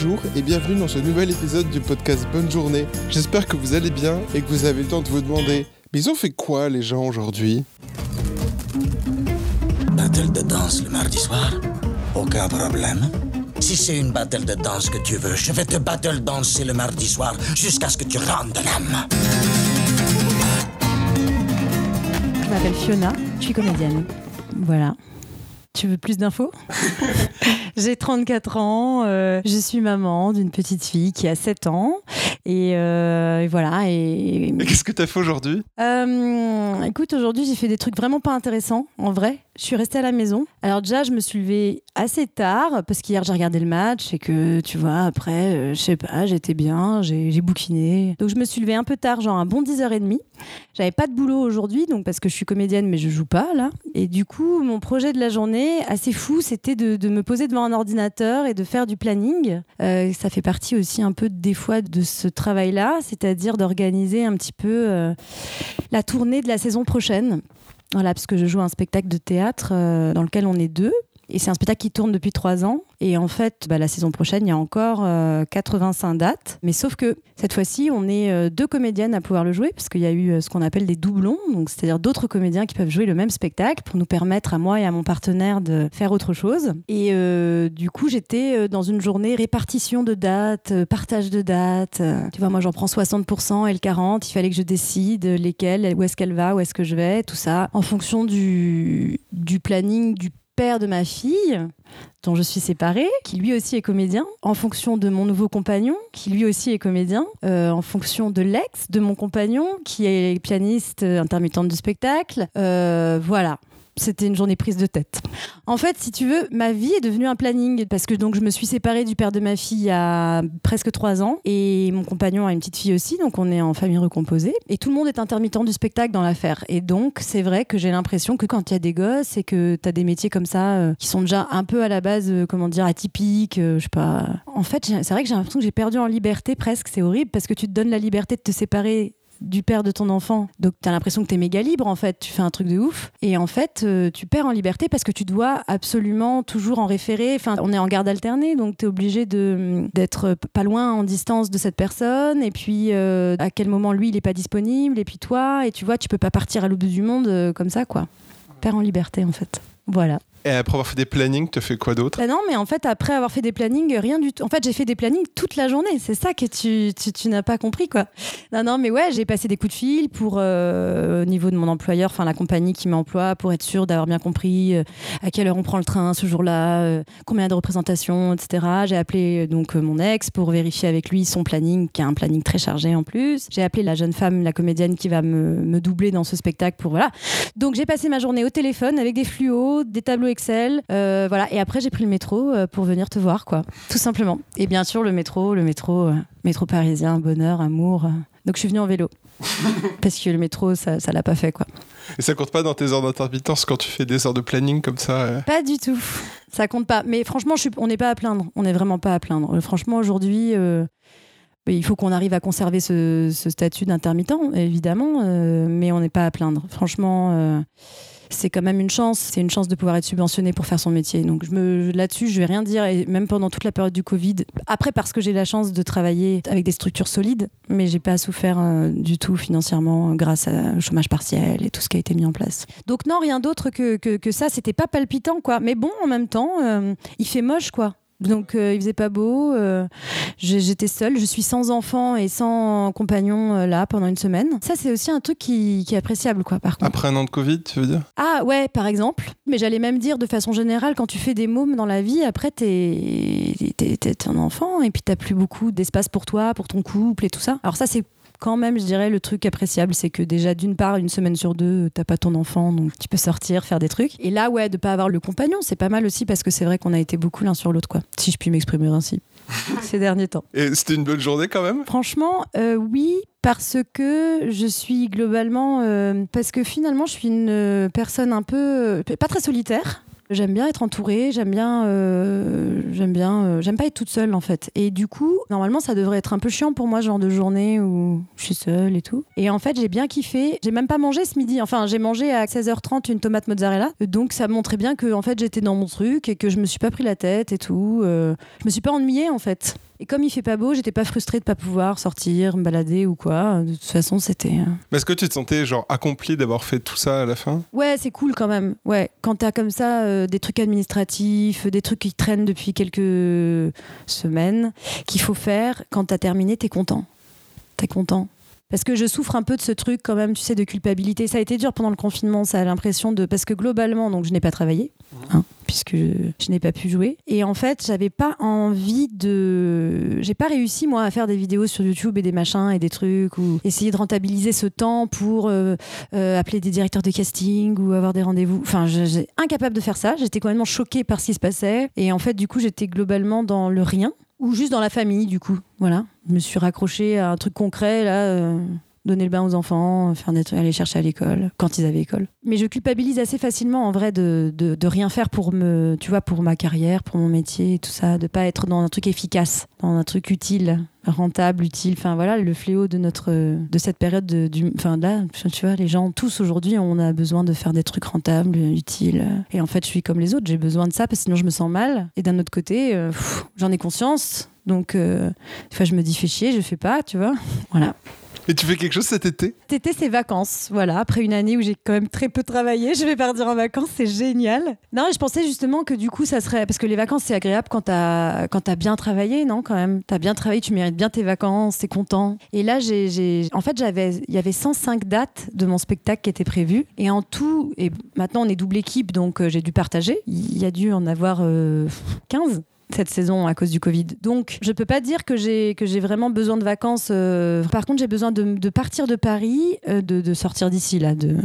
Bonjour et bienvenue dans ce nouvel épisode du podcast Bonne Journée. J'espère que vous allez bien et que vous avez le temps de vous demander Mais ils ont fait quoi les gens aujourd'hui? Battle de danse le mardi soir? Aucun problème. Si c'est une battle de danse que tu veux, je vais te battle danser le mardi soir jusqu'à ce que tu rentres de l'âme. Je m'appelle Fiona, je suis comédienne. Voilà. Tu veux plus d'infos J'ai 34 ans, euh, je suis maman d'une petite fille qui a 7 ans. Et, euh, et voilà. Et, Et qu'est-ce que t'as fait aujourd'hui Euh, écoute, aujourd'hui, j'ai fait des trucs vraiment pas intéressants, en vrai. Je suis restée à la maison. Alors déjà, je me suis levée assez tard, parce qu'hier, j'ai regardé le match et que, tu vois, après, euh, je sais pas, j'étais bien, j'ai j'ai bouquiné. Donc, je me suis levée un peu tard, genre un bon 10h30. J'avais pas de boulot aujourd'hui, donc parce que je suis comédienne, mais je joue pas, là. Et du coup, mon projet de la journée, assez fou, c'était de, me poser devant un ordinateur et de faire du planning. Euh, ça fait partie aussi un peu des fois de ce travail-là, c'est-à-dire d'organiser un petit peu euh, la tournée de la saison prochaine. Voilà, parce que je joue un spectacle de théâtre euh, dans lequel on est deux. Et c'est un spectacle qui tourne depuis trois ans. Et en fait, bah, la saison prochaine, il y a encore euh, 85 dates. Mais sauf que cette fois-ci, on est euh, deux comédiennes à pouvoir le jouer, parce qu'il y a eu euh, ce qu'on appelle des doublons, c'est-à-dire d'autres comédiens qui peuvent jouer le même spectacle pour nous permettre à moi et à mon partenaire de faire autre chose. Et euh, du coup, j'étais euh, dans une journée répartition de dates, euh, partage de dates. Euh, Tu vois, moi, j'en prends 60%, elle 40%. Il fallait que je décide lesquelles, où est-ce qu'elle va, où est-ce que je vais, tout ça, en fonction du, du planning du père de ma fille dont je suis séparée, qui lui aussi est comédien, en fonction de mon nouveau compagnon, qui lui aussi est comédien, euh, en fonction de l'ex de mon compagnon, qui est pianiste euh, intermittente du spectacle. Euh, voilà. C'était une journée prise de tête. En fait, si tu veux, ma vie est devenue un planning parce que donc je me suis séparée du père de ma fille il y a presque trois ans et mon compagnon a une petite fille aussi, donc on est en famille recomposée et tout le monde est intermittent du spectacle dans l'affaire. Et donc c'est vrai que j'ai l'impression que quand il y a des gosses et que tu as des métiers comme ça euh, qui sont déjà un peu à la base, euh, comment dire, atypiques, euh, je sais pas. En fait, c'est vrai que j'ai l'impression que j'ai perdu en liberté presque. C'est horrible parce que tu te donnes la liberté de te séparer du père de ton enfant. Donc tu as l'impression que tu es méga libre en fait, tu fais un truc de ouf et en fait euh, tu perds en liberté parce que tu dois absolument toujours en référer, enfin on est en garde alternée donc tu es obligé de d'être pas loin en distance de cette personne et puis euh, à quel moment lui il est pas disponible et puis toi et tu vois tu peux pas partir à l'autre bout du monde euh, comme ça quoi. Perds en liberté en fait. Voilà. Et après avoir fait des plannings, t'as fait quoi d'autre Bah non, mais en fait, après avoir fait des plannings, rien du tout. En fait, j'ai fait des plannings toute la journée. C'est ça que tu, tu, tu n'as pas compris, quoi. Non, non, mais ouais, j'ai passé des coups de fil pour, euh, au niveau de mon employeur, enfin la compagnie qui m'emploie, pour être sûr d'avoir bien compris euh, à quelle heure on prend le train ce jour-là, euh, combien de représentations, etc. J'ai appelé euh, donc euh, mon ex pour vérifier avec lui son planning, qui a un planning très chargé en plus. J'ai appelé la jeune femme, la comédienne qui va me, me doubler dans ce spectacle pour voilà. Donc j'ai passé ma journée au téléphone avec des fluos, des tableaux Excel, euh, voilà. Et après j'ai pris le métro euh, pour venir te voir, quoi, tout simplement. Et bien sûr le métro, le métro, euh, métro parisien, bonheur, amour. Donc je suis venue en vélo parce que le métro ça, ça l'a pas fait, quoi. Et ça compte pas dans tes heures d'intermittence quand tu fais des heures de planning comme ça euh Pas du tout. Ça compte pas. Mais franchement, je suis... on n'est pas à plaindre. On n'est vraiment pas à plaindre. Franchement, aujourd'hui, euh, il faut qu'on arrive à conserver ce, ce statut d'intermittent, évidemment, euh, mais on n'est pas à plaindre. Franchement, c'est quand même une chance. C'est une chance de pouvoir être subventionné pour faire son métier. Donc je me... là-dessus, je vais rien dire. Et même pendant toute la période du Covid, après parce que j'ai la chance de travailler avec des structures solides, mais j'ai pas souffert euh, du tout financièrement grâce à- au chômage partiel et tout ce qui a été mis en place. Donc non, rien d'autre que, que, que ça. C'était pas palpitant, quoi. Mais bon, en même temps, euh, il fait moche, quoi. Donc euh, il faisait pas beau. euh, J'étais seule. Je suis sans enfant et sans compagnon euh, là pendant une semaine. Ça, c'est aussi un truc qui, qui est appréciable, quoi. Par contre. Après un an de Covid, tu veux dire? Ah ouais, par exemple. Mais j'allais même dire de façon générale, quand tu fais des mômes dans la vie, après t'es t'es un enfant et puis t'as plus beaucoup d'espace pour toi, pour ton couple et tout ça. Alors ça c'est quand même, je dirais, le truc appréciable, c'est que déjà, d'une part, une semaine sur deux, t'as pas ton enfant, donc tu peux sortir, faire des trucs. Et là, ouais, de pas avoir le compagnon, c'est pas mal aussi parce que c'est vrai qu'on a été beaucoup l'un sur l'autre, quoi. Si je puis m'exprimer ainsi. Ces derniers temps. Et c'était une bonne journée quand même? Franchement, euh, oui, parce que je suis globalement. euh, parce que finalement, je suis une euh, personne un peu. euh, pas très solitaire. J'aime bien être entourée, j'aime bien, euh, j'aime bien, euh, j'aime pas être toute seule en fait. Et du coup, normalement, ça devrait être un peu chiant pour moi, genre de journée où je suis seule et tout. Et en fait, j'ai bien kiffé. J'ai même pas mangé ce midi. Enfin, j'ai mangé à 16h30 une tomate mozzarella. Donc, ça montrait bien que en fait, j'étais dans mon truc et que je me suis pas pris la tête et tout. Euh, je me suis pas ennuyée en fait. Et comme il fait pas beau, j'étais pas frustrée de pas pouvoir sortir, me balader ou quoi. De toute façon, c'était. euh, Mais est-ce que tu te sentais genre accompli d'avoir fait tout ça à la fin? Ouais, c'est cool quand même. Ouais, quand t'as comme ça euh, des trucs administratifs, des trucs qui traînent depuis quelques semaines, qu'il faut faire, quand t'as terminé, t'es content. T'es content. Parce que je souffre un peu de ce truc quand même, tu sais, de culpabilité. Ça a été dur pendant le confinement, ça a l'impression de... Parce que globalement, donc je n'ai pas travaillé, hein, puisque je, je n'ai pas pu jouer. Et en fait, j'avais pas envie de... J'ai pas réussi, moi, à faire des vidéos sur YouTube et des machins et des trucs, ou essayer de rentabiliser ce temps pour euh, euh, appeler des directeurs de casting ou avoir des rendez-vous. Enfin, j'ai incapable de faire ça. J'étais complètement choquée par ce qui se passait. Et en fait, du coup, j'étais globalement dans le rien ou juste dans la famille, du coup. Voilà. Je me suis raccrochée à un truc concret, là. euh, donner le bain aux enfants, faire des trucs, aller chercher à l'école, quand ils avaient école. Mais je culpabilise assez facilement, en vrai, de, de, rien faire pour me, tu vois, pour ma carrière, pour mon métier tout ça, de pas être dans un truc efficace, dans un truc utile, rentable, utile. Enfin, voilà, le fléau de notre, de cette période de, du, enfin, là, tu vois, les gens, tous aujourd'hui, on a besoin de faire des trucs rentables, utiles. Et en fait, je suis comme les autres, j'ai besoin de ça parce que sinon je me sens mal. Et d'un autre côté, euh, j'en ai conscience. Donc, euh, des fois, je me dis, fais chier, je fais pas, tu vois. Voilà. Et tu fais quelque chose cet été? Cet été, c'est vacances. Voilà, après une année où j'ai quand même très peu travaillé, je vais partir en vacances, c'est génial. Non, je pensais justement que du coup, ça serait. Parce que les vacances, c'est agréable quand t'as bien travaillé, non, quand même? T'as bien travaillé, tu mérites bien tes vacances, t'es content. Et là, j'ai. En fait, j'avais il y avait 105 dates de mon spectacle qui étaient prévues. Et en tout, et maintenant, on est double équipe, donc euh, j'ai dû partager. Il y a dû en avoir euh, 15 cette saison à cause du Covid. Donc, je peux pas dire que j'ai que j'ai vraiment besoin de vacances. euh, Par contre, j'ai besoin de, de partir de Paris, euh, de, de sortir d'ici là. De...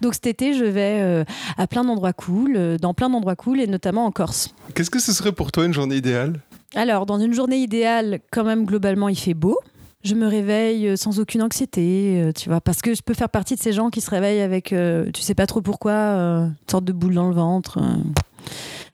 Donc cet été, je vais euh, à plein d'endroits cool, dans plein d'endroits cool, et notamment en Corse. Qu'est-ce que ce serait pour toi une journée idéale? Alors, dans une journée idéale, quand même globalement, il fait beau. Je me réveille sans aucune anxiété, tu vois, parce que je peux faire partie de ces gens qui se réveillent avec, euh, tu sais pas trop pourquoi, euh, une sorte de boule dans le ventre. euh.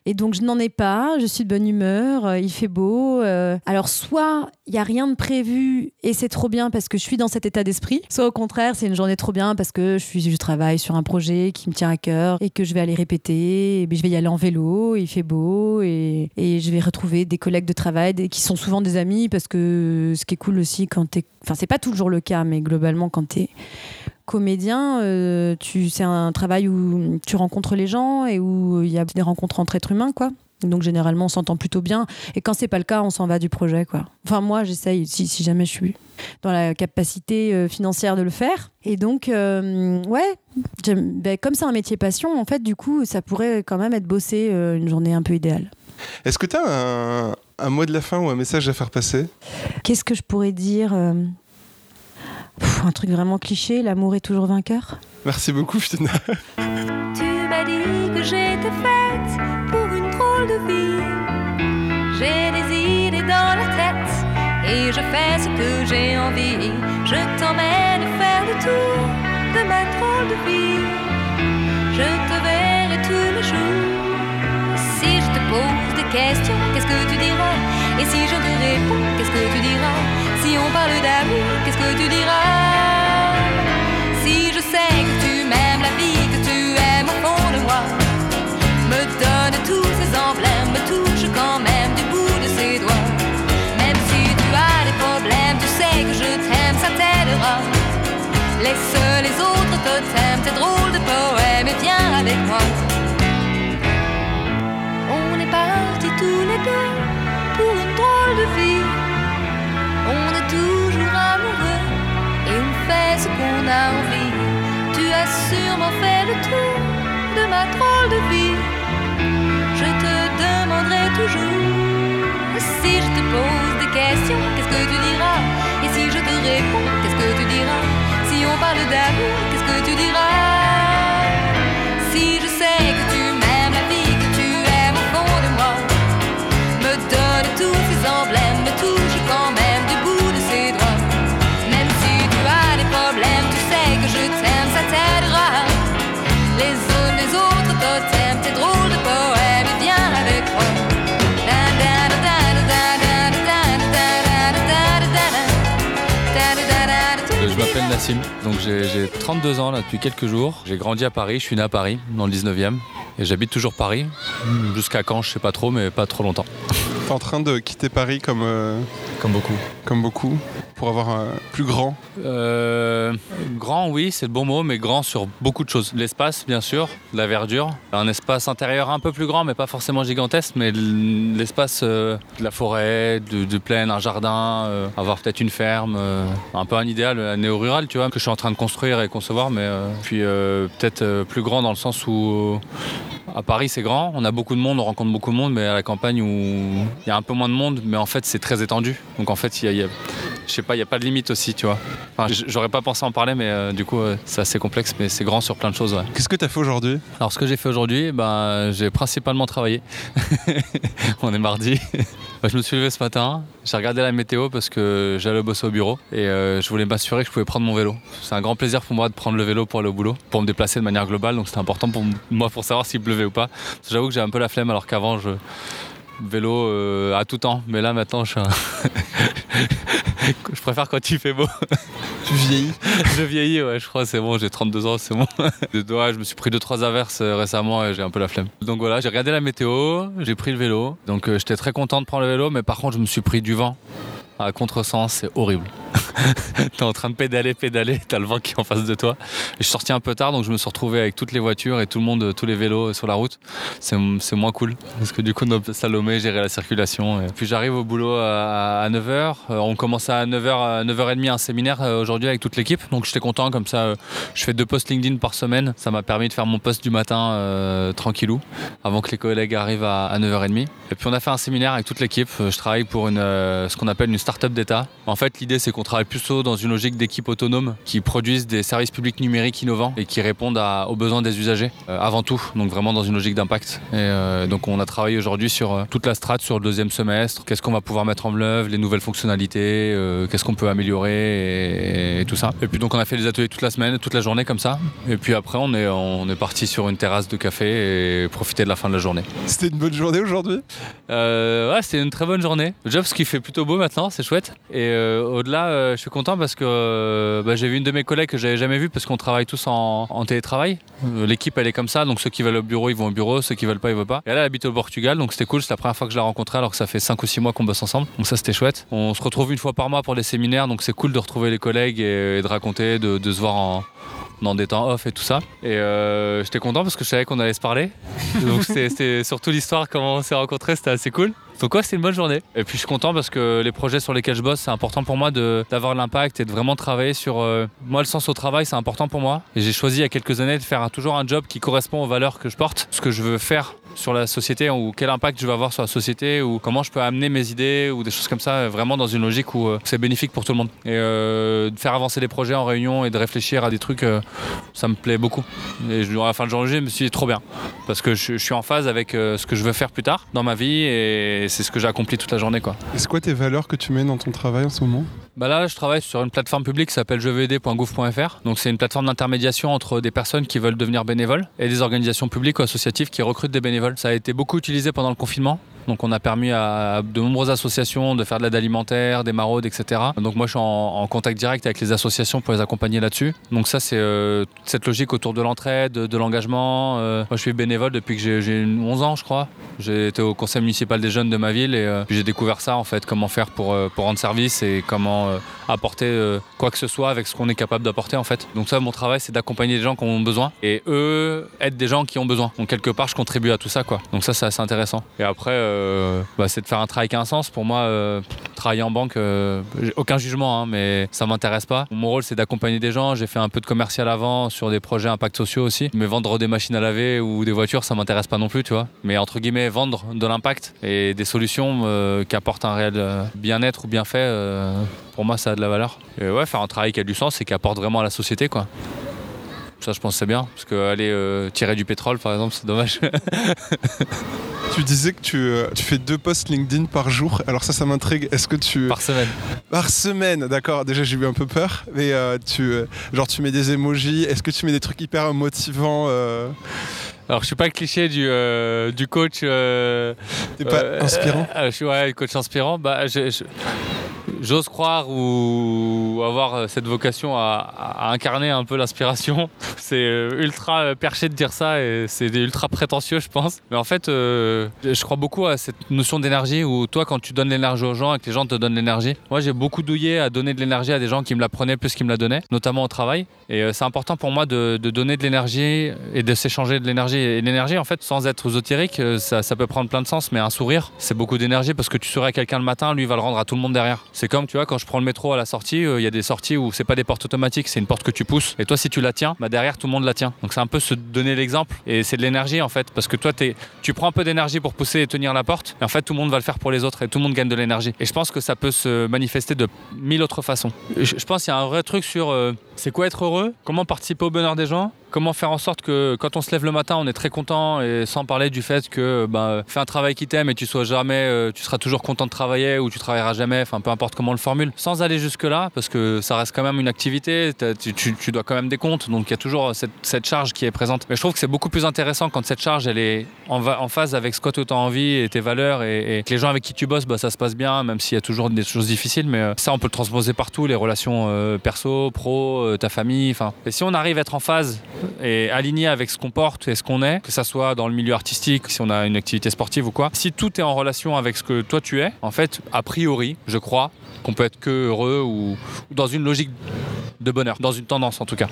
Et donc je n'en ai pas, je suis de bonne humeur, euh, il fait beau. euh. alors soit il y a rien de prévu et c'est trop bien parce que je suis dans cet état d'esprit, soit au contraire c'est une journée trop bien parce que je suis je travaille sur un projet qui me tient à cœur et que je vais aller répéter, et je vais y aller en vélo, il fait beau et, et je vais retrouver des collègues de travail qui sont souvent des amis parce que ce qui est cool aussi quand t'es, enfin c'est pas toujours le cas mais globalement quand t'es comédien, euh, tu, c'est un travail où tu rencontres les gens et où il y a des rencontres entre êtres humains, quoi. Donc généralement, on s'entend plutôt bien. Et quand c'est pas le cas, on s'en va du projet, quoi. Enfin, moi, j'essaye, si, si jamais je suis dans la capacité euh, financière de le faire. Et donc, euh, ouais, ben, comme c'est un métier passion, en fait, du coup, ça pourrait quand même être bossé euh, une journée un peu idéale. Est-ce que tu as un, un mot de la fin ou un message à faire passer? Qu'est-ce que je pourrais dire euh, pff, Un truc vraiment cliché, l'amour est toujours vainqueur Merci beaucoup, Fiona. Tu m'as dit que j'étais faite pour une drôle de vie. J'ai des idées dans la tête et je fais ce que j'ai envie. Je t'emmène faire le tour de ma drôle de vie. Je te verrai tous les jours. Si je te pose des questions, qu'est-ce que tu diras Et si je te réponds, qu'est-ce que tu diras? Si on parle d'amour, qu'est-ce que tu diras? Si je sais que tu m'aimes la vie, que tu aimes au fond de moi, me donne tous ces emblèmes, me touche quand même du bout de ses doigts. Même si tu as des problèmes, tu sais que je t'aime, ça t'aidera. Laisse les autres totems, tes drôles de poèmes et viens avec moi. On est partis tous les deux de vie. On est toujours amoureux et on fait ce qu'on a envie. Tu as sûrement fait le tour de ma drôle de vie. Je te demanderai toujours si je te pose des questions, qu'est-ce que tu diras? Et si je te réponds, qu'est-ce que tu diras? Si on parle d'amour, Nassim. Donc j'ai j'ai 32 ans là depuis quelques jours. J'ai grandi à Paris, je suis né à Paris, dans le 19e. Et j'habite toujours Paris. Jusqu'à quand, je sais pas trop, mais pas trop longtemps. T'es en train de quitter Paris comme, euh, Comme beaucoup. comme beaucoup pour avoir un plus grand. Euh, grand, oui, c'est le bon mot, mais grand sur beaucoup de choses. L'espace, bien sûr, la verdure, un espace intérieur un peu plus grand, mais pas forcément gigantesque, mais l'espace euh, de la forêt, de, plaine, un jardin, euh, avoir peut-être une ferme, un peu un idéal néo-rural, tu vois, que je suis en train de construire et concevoir, mais puis peut-être plus grand dans le sens où à Paris c'est grand, on a beaucoup de monde, on rencontre beaucoup de monde, mais à la campagne où il y a un peu moins de monde, mais en fait c'est très étendu. Donc en fait il y a- je sais pas, il n'y a pas de limite aussi, tu vois. Enfin, j'aurais pas pensé en parler, mais euh, du coup euh, c'est assez complexe, mais c'est grand sur plein de choses. Ouais. Qu'est-ce que t'as fait aujourd'hui? Alors ce que j'ai fait aujourd'hui, ben, j'ai principalement travaillé. On est mardi. Je me suis levé ce matin, j'ai regardé la météo parce que j'allais bosser au bureau et euh, je voulais m'assurer que je pouvais prendre mon vélo. C'est un grand plaisir pour moi de prendre le vélo pour aller au boulot, pour me déplacer de manière globale, donc c'était important pour moi pour savoir s'il pleuvait ou pas. J'avoue que j'ai un peu la flemme alors qu'avant je vélo euh, à tout temps, mais là maintenant je suis un- je préfère quand il fait beau. Tu vieillis. Je vieillis, ouais, je crois, c'est bon, j'ai 32 ans, c'est bon. De doigts, je me suis pris 2-3 averses euh, récemment et j'ai un peu la flemme. Donc voilà, j'ai regardé la météo, j'ai pris le vélo. Donc euh, j'étais très content de prendre le vélo, mais par contre, je me suis pris du vent. À contresens, c'est horrible. T'es en train de pédaler, pédaler, t'as le vent qui est en face de toi. Je suis sorti un peu tard, donc je me suis retrouvé avec toutes les voitures et tout le monde, tous les vélos sur la route. C'est moins cool, parce que du coup, slalomer, gérer la circulation. Puis j'arrive au boulot à, 9h. on commence à 9h, à 9h30 un séminaire euh, aujourd'hui avec toute l'équipe. Donc j'étais content, comme ça, euh, je fais deux posts LinkedIn par semaine. Ça m'a permis de faire mon post du matin euh, tranquillou, avant que les collègues arrivent à, à 9h30. Et puis on a fait un séminaire avec toute l'équipe. Euh, Je travaille pour une, euh, ce qu'on appelle une start-up d'État. En fait, l'idée, c'est qu'on travaille plutôt dans une logique d'équipe autonome qui produisent des services publics numériques innovants et qui répondent à- aux besoins des usagers euh, avant tout. Donc vraiment dans une logique d'impact. Et euh, donc on a travaillé aujourd'hui sur euh, toute la strate sur le deuxième semestre. Qu'est-ce qu'on va pouvoir mettre en œuvre, les nouvelles fonctionnalités, qu'est-ce qu'on peut améliorer et, et tout ça. Et puis donc on a fait des ateliers toute la semaine, toute la journée comme ça. Et puis après on est, on est parti sur une terrasse de café et profiter de la fin de la journée. C'était une bonne journée aujourd'hui? Ouais, c'était une très bonne journée. Déjà parce qu'il fait plutôt beau maintenant, c'est chouette. Et au-delà, euh, je suis content parce que euh, bah, j'ai vu une de mes collègues que j'avais jamais vue parce qu'on travaille tous en, télétravail. Euh, L'équipe, elle est comme ça, donc ceux qui veulent au bureau, ils vont au bureau, ceux qui veulent pas, ils vont pas. Et elle, habite au Portugal, donc c'était cool. C'est la première fois que je la rencontrais alors que ça fait 5 ou 6 mois qu'on bosse ensemble. Donc ça, c'était chouette. On se retrouve une fois par mois pour les séminaires, donc c'est cool de retrouver les collègues et, de raconter, de, se voir en dans des temps off et tout ça. Et j'étais content parce que je savais qu'on allait se parler. Donc c'était surtout l'histoire, comment on s'est rencontrés, c'était assez cool. Donc ouais, c'était une bonne journée. Et puis je suis content parce que les projets sur lesquels je bosse, c'est important pour moi d'avoir l'impact et de vraiment travailler sur... euh, moi, le sens au travail, c'est important pour moi. Et j'ai choisi il y a quelques années de faire toujours un job qui correspond aux valeurs que je porte, ce que je veux faire sur la société ou quel impact je vais avoir sur la société ou comment je peux amener mes idées ou des choses comme ça euh, vraiment dans une logique où euh, c'est bénéfique pour tout le monde. Et euh, de faire avancer les projets en réunion et de réfléchir à des trucs, ça me plaît beaucoup. Et à la fin de journée, je me suis dit trop bien parce que je, suis en phase avec ce que je veux faire plus tard dans ma vie et c'est ce que j'ai accompli toute la journée c'est quoi tes valeurs que tu mets dans ton travail en ce moment? Bah là, je travaille sur une plateforme publique qui s'appelle jeved.gouv.fr. Donc c'est une plateforme d'intermédiation entre des personnes qui veulent devenir bénévoles et des organisations publiques ou associatives qui recrutent des bénévoles. Ça a été beaucoup utilisé pendant le confinement. Donc on a permis à de nombreuses associations de faire de l'aide alimentaire, des maraudes, etc. Donc moi je suis en, contact direct avec les associations pour les accompagner là-dessus. Donc ça c'est euh, cette logique autour de l'entraide, de, l'engagement. Euh, moi je suis bénévole depuis que j'ai- j'ai 11 ans je crois. J'ai été au conseil municipal des jeunes de ma ville et euh, j'ai découvert ça en fait, comment faire pour, euh, rendre service et comment apporter quoi que ce soit avec ce qu'on est capable d'apporter en fait. Donc ça mon travail c'est d'accompagner les gens qui ont besoin et eux aident des gens qui ont besoin. Donc quelque part je contribue à tout ça quoi. Donc ça c'est assez intéressant. Et après euh, bah, c'est de faire un travail qui a un sens. Pour moi euh, travailler en banque, euh, aucun jugement hein, mais ça m'intéresse pas. Mon rôle c'est d'accompagner des gens. J'ai fait un peu de commercial avant sur des projets impact sociaux aussi. Mais vendre des machines à laver ou des voitures ça m'intéresse pas non plus tu vois. Mais entre guillemets vendre de l'impact et des solutions qui apportent un réel bien-être ou bienfait, pour moi ça a de la valeur. Et ouais, faire un travail qui a du sens et qui apporte vraiment à la société quoi. Ça je pense que c'est bien, parce que aller euh, tirer du pétrole par exemple c'est dommage. Tu disais que tu, euh, tu fais deux posts LinkedIn par jour. Alors ça, ça m'intrigue. Est-ce que tu... par semaine. Par semaine, d'accord. Déjà, j'ai eu un peu peur. Mais euh, tu, genre, tu mets des emojis. Est-ce que tu mets des trucs hyper motivants Alors je suis pas le cliché du, euh, du coach. euh, T'es pas euh, inspirant Je suis ouais, coach inspirant. Bah, je, je- j'ose croire ou avoir euh, cette vocation à, incarner un peu l'inspiration. C'est euh, ultra euh, perché de dire ça et c'est ultra prétentieux, je pense. Mais en fait, je crois beaucoup à cette notion d'énergie où toi, quand tu donnes l'énergie aux gens et que les gens te donnent l'énergie, moi j'ai beaucoup douillé à donner de l'énergie à des gens qui me la prenaient plus qu'ils me la donnaient, notamment au travail. Et c'est important pour moi de, donner de l'énergie et de s'échanger de l'énergie. Et l'énergie, en fait, sans être ésotérique, ça, peut prendre plein de sens, mais un sourire, c'est beaucoup d'énergie parce que tu souris à quelqu'un le matin, lui va le rendre à tout le monde derrière. C'est comme, tu vois, quand je prends le métro à la sortie, euh, il y a des sorties où c'est pas des portes automatiques, c'est une porte que tu pousses. Et toi, si tu la tiens, bah derrière tout le monde la tient. Donc c'est un peu se donner l'exemple. Et c'est de l'énergie en fait, parce que toi, tu prends un peu d'énergie pour pousser et tenir la porte. Et en fait, tout le monde va le faire pour les autres et tout le monde gagne de l'énergie. Et je pense que ça peut se manifester de mille autres façons. Je, je pense qu'il y a un vrai truc sur euh, c'est quoi être heureux, comment participer au bonheur des gens, comment faire en sorte que quand on se lève le matin, on est très content et sans parler du fait que bah, fais un travail qui t'aime et tu sois jamais, euh, tu seras toujours content de travailler ou tu travailleras jamais, enfin peu importe comment on le formule, sans aller jusque là parce que ça reste quand même une activité, tu, dois quand même des comptes, donc il y a toujours cette, charge qui est présente. Mais je trouve que c'est beaucoup plus intéressant quand cette charge elle est en, en phase avec ce que tu as envie et tes valeurs et, que les gens avec qui tu bosses, bah, ça se passe bien, même s'il y a toujours des choses difficiles, mais euh, ça on peut le transposer partout, les relations euh, perso, pro, ta famille, enfin. Et si on arrive à être en phase et aligné avec ce qu'on porte et ce qu'on est, que ça soit dans le milieu artistique, si on a une activité sportive ou quoi, si tout est en relation avec ce que toi tu es, en fait, a priori, je crois qu'on peut être que heureux ou, ou dans une logique de bonheur, dans une tendance en tout cas.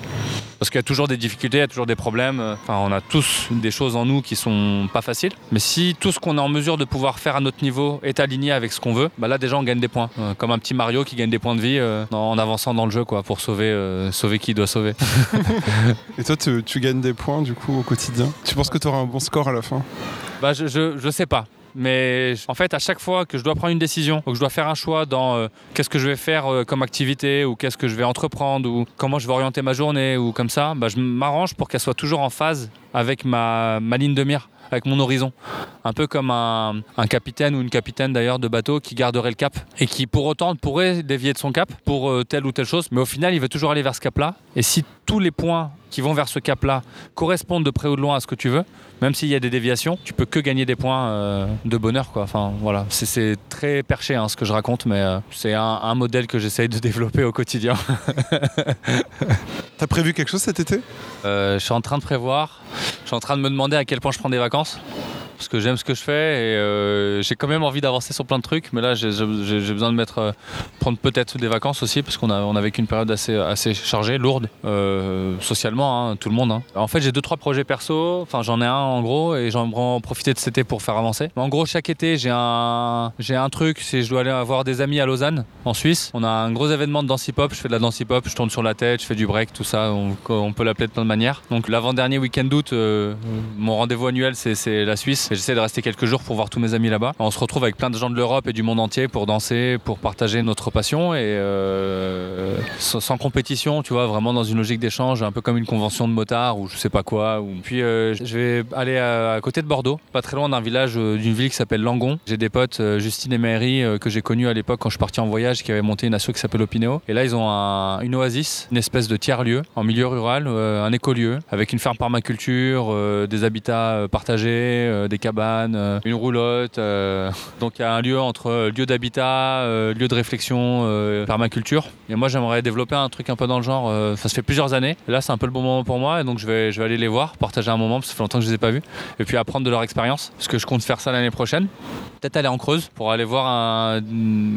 Parce qu'il y a toujours des difficultés, il y a toujours des problèmes. Enfin, on a tous des choses en nous qui sont pas faciles. Mais si tout ce qu'on est en mesure de pouvoir faire à notre niveau est aligné avec ce qu'on veut, bah là déjà on gagne des points. Euh, comme un petit Mario qui gagne des points de vie euh, en avançant dans le jeu quoi, pour sauver, euh, sauver qui doit sauver. Et toi, tu, tu gagnes des points du coup au quotidien? Tu penses que tu auras un bon score à la fin? Bah, je, je, je sais pas. Mais en fait, à chaque fois que je dois prendre une décision ou que je dois faire un choix dans euh, qu'est-ce que je vais faire euh, comme activité ou qu'est-ce que je vais entreprendre ou comment je vais orienter ma journée ou comme ça, bah, je m'arrange pour qu'elle soit toujours en phase avec ma, ma ligne de mire, avec mon horizon. Un peu comme un, capitaine ou une capitaine d'ailleurs de bateau qui garderait le cap et qui pour autant pourrait dévier de son cap pour euh, telle ou telle chose, mais au final il veut toujours aller vers ce cap-là. Et si tous les points qui vont vers ce cap-là correspondent de près ou de loin à ce que tu veux, même s'il y a des déviations, tu peux que gagner des points euh, de bonheur. Quoi. Enfin, voilà. c'est, très perché hein, ce que je raconte, mais euh, c'est un, un modèle que j'essaye de développer au quotidien. T'as prévu quelque chose cet été? Euh, je suis en train de prévoir, je suis en train de me demander à quel point je prends des vacances. Parce que j'aime ce que je fais et euh, j'ai quand même envie d'avancer sur plein de trucs, mais là j'ai, besoin de mettre, euh, prendre peut-être des vacances aussi, parce qu'on a, on a vécu une période assez, assez chargée, lourde, euh, socialement, hein, tout le monde. hein. En fait, j'ai deux trois projets perso, enfin j'en ai un en gros, et j'aimerais en profiter de cet été pour faire avancer. En gros, chaque été, j'ai un, j'ai un truc, c'est je dois aller voir des amis à Lausanne, en Suisse. On a un gros événement de danse hip-hop, je fais de la danse hip-hop, je tourne sur la tête, je fais du break, tout ça, on, on peut l'appeler de plein de manières. Donc l'avant-dernier week-end d'août, mon rendez-vous annuel, c'est, la Suisse, j'essaie de rester quelques jours pour voir tous mes amis là-bas. On se retrouve avec plein de gens de l'Europe et du monde entier pour danser, pour partager notre passion, et euh, sans, compétition, tu vois, vraiment dans une logique d'échange, un peu comme une convention de motards ou je sais pas quoi. Puis euh, je vais aller à, côté de Bordeaux, pas très loin d'un village, euh, d'une ville qui s'appelle Langon. J'ai des potes, Justine et Mary, que j'ai connus à l'époque quand je suis parti en voyage, qui avaient monté une asso qui s'appelle Opineo. Et là, ils ont un- une oasis, une espèce de tiers-lieu en milieu rural, un écolieu, avec une ferme permaculture, des habitats partagés, euh, des cabanes, euh, une roulotte. euh. Donc il y a un lieu entre euh, lieu d'habitat, lieu de réflexion, permaculture. Et moi, j'aimerais développer un truc un peu dans le genre. ça se fait plusieurs années. Là, c'est un peu le bon moment pour moi. Et donc, je vais, aller les voir, partager un moment, parce que ça fait longtemps que je les ai pas vus. Et puis apprendre de leur expérience. Parce que je compte faire ça l'année prochaine. Peut-être aller en Creuse pour aller voir, un,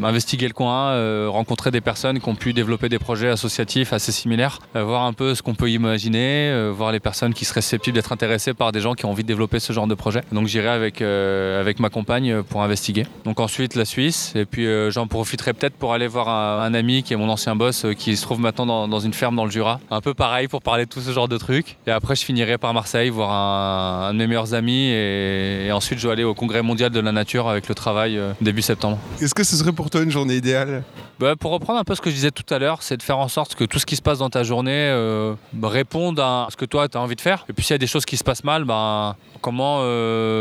investiguer le coin, rencontrer des personnes qui ont pu développer des projets associatifs assez similaires, voir un peu ce qu'on peut imaginer, voir les personnes qui seraient susceptibles d'être intéressées par des gens qui ont envie de développer ce genre de projet. Donc j'irai avec, euh, avec ma compagne pour investiguer. Donc ensuite la Suisse, et puis euh, j'en profiterai peut-être pour aller voir un, un ami qui est mon ancien boss, euh, qui se trouve maintenant dans, dans une ferme dans le Jura. Un peu pareil pour parler de tout ce genre de trucs. Et après je finirai par Marseille, voir un, un de mes meilleurs amis, et, et ensuite je vais aller au congrès mondial de la nature avec le travail début septembre. Est-ce que ce serait pour toi une journée idéale? Bah, pour reprendre un peu ce que je disais tout à l'heure, c'est de faire en sorte que tout ce qui se passe dans ta journée euh, bah, réponde à ce que toi tu as envie de faire. Et puis s'il y a des choses qui se passent mal, bah, comment euh,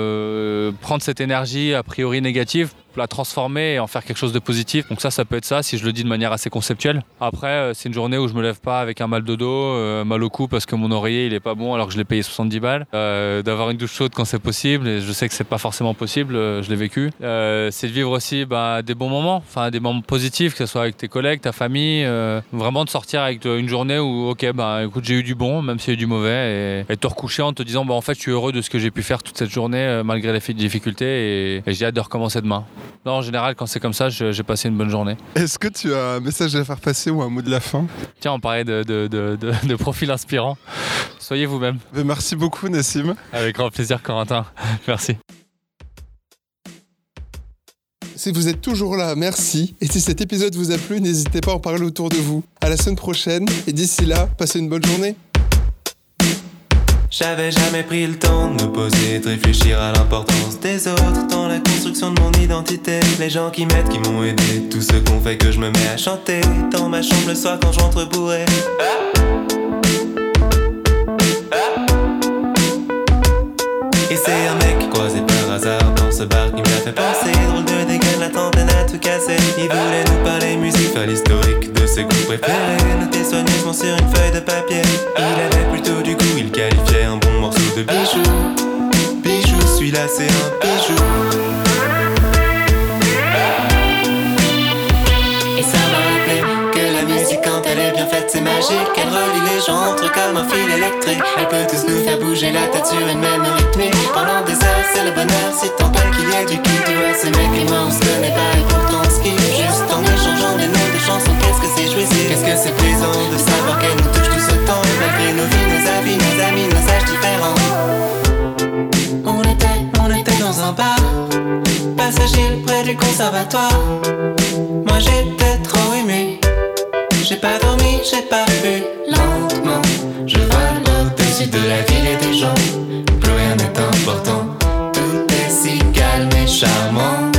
prendre cette énergie a priori négative la transformer et en faire quelque chose de positif. Donc ça, ça peut être ça si je le dis de manière assez conceptuelle. Après, euh, c'est une journée où je me lève pas avec un mal de dos, euh, mal au cou parce que mon oreiller il est pas bon alors que je l'ai payé 70 balles. Euh, D'avoir une douche chaude quand c'est possible et je sais que c'est pas forcément possible, je l'ai vécu. C'est de vivre aussi bah, des bons moments, enfin des moments positifs, que ce soit avec tes collègues, ta famille. vraiment de sortir avec une journée où ok bah écoute j'ai eu du bon même s'il y a eu du mauvais et, et te recoucher en te disant bah en fait je suis heureux de ce que j'ai pu faire toute cette journée malgré les fi- difficultés et j'ai hâte de recommencer demain. Non, en général, quand c'est comme ça, j'ai passé une bonne journée. Est-ce que tu as un message à faire passer ou un mot de la fin? Tiens, on parlait de, de, de, profil inspirant. Soyez vous-même. Merci beaucoup Nassim. Avec grand plaisir, Corentin. Merci. Si vous êtes toujours là, merci. Et si cet épisode vous a plu, n'hésitez pas à en parler autour de vous. À la semaine prochaine et d'ici là, passez une bonne journée. J'avais jamais pris le temps de me poser, de réfléchir à l'importance des autres dans la construction de mon identité. Les gens qui m'aident, qui m'ont aidé, tout ce qu'on fait que je me mets à chanter dans ma chambre le soir quand je rentre bourré. Et c'est un mec croisé par hasard dans ce bar qui m'a fait penser. Drôle de dégâts, la trentaine a tout cassé. Il voulait nous parler musique, faire l'historique de ses groupes préférés. Noté soigneusement sur une feuille de papier. Il avait plutôt du goût, de bijou. Bijou, celui-là c'est un bijou. Et ça m'a rappelé que la musique quand elle est bien faite c'est magique. Elle relie les gens entre comme un fil électrique. Elle peut tous nous faire bouger la tête sur une même rythmique. Pendant des heures c'est le bonheur. Si tant est qu'il y ait du kiff Tu vois ce mec et moi on se connaît pas et pourtant on se kiffe Juste en échangeant des noms de chansons qu'est-ce que c'est jouissif conservatoire. Moi j'étais trop aimé. J'ai pas dormi, j'ai pas vu Lentement, je vole au-dessus de la ville et des gens. Plus rien n'est important. Tout est si calme et charmant.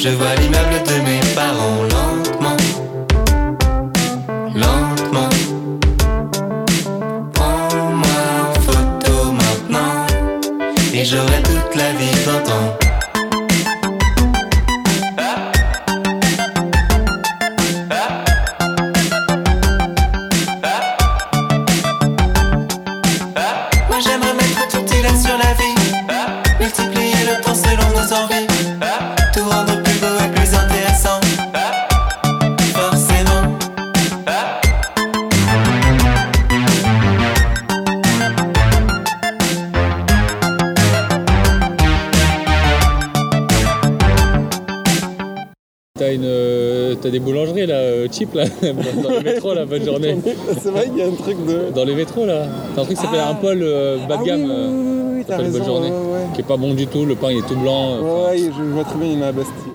Je vois l'immeuble de mes parents des boulangeries là, euh, cheap là, dans le métro là, bonne journée. C'est vrai qu'il y a un truc de. Dans les métros là, t'as un truc qui s'appelle Ah. un poil euh, bas de Ah gamme, oui, oui, oui, oui, t'as raison. Bonne journée. ouais, ouais. qui est pas bon du tout, le pain il est tout blanc. Ouais, ouais, je vois très bien, il y en a à Bastille.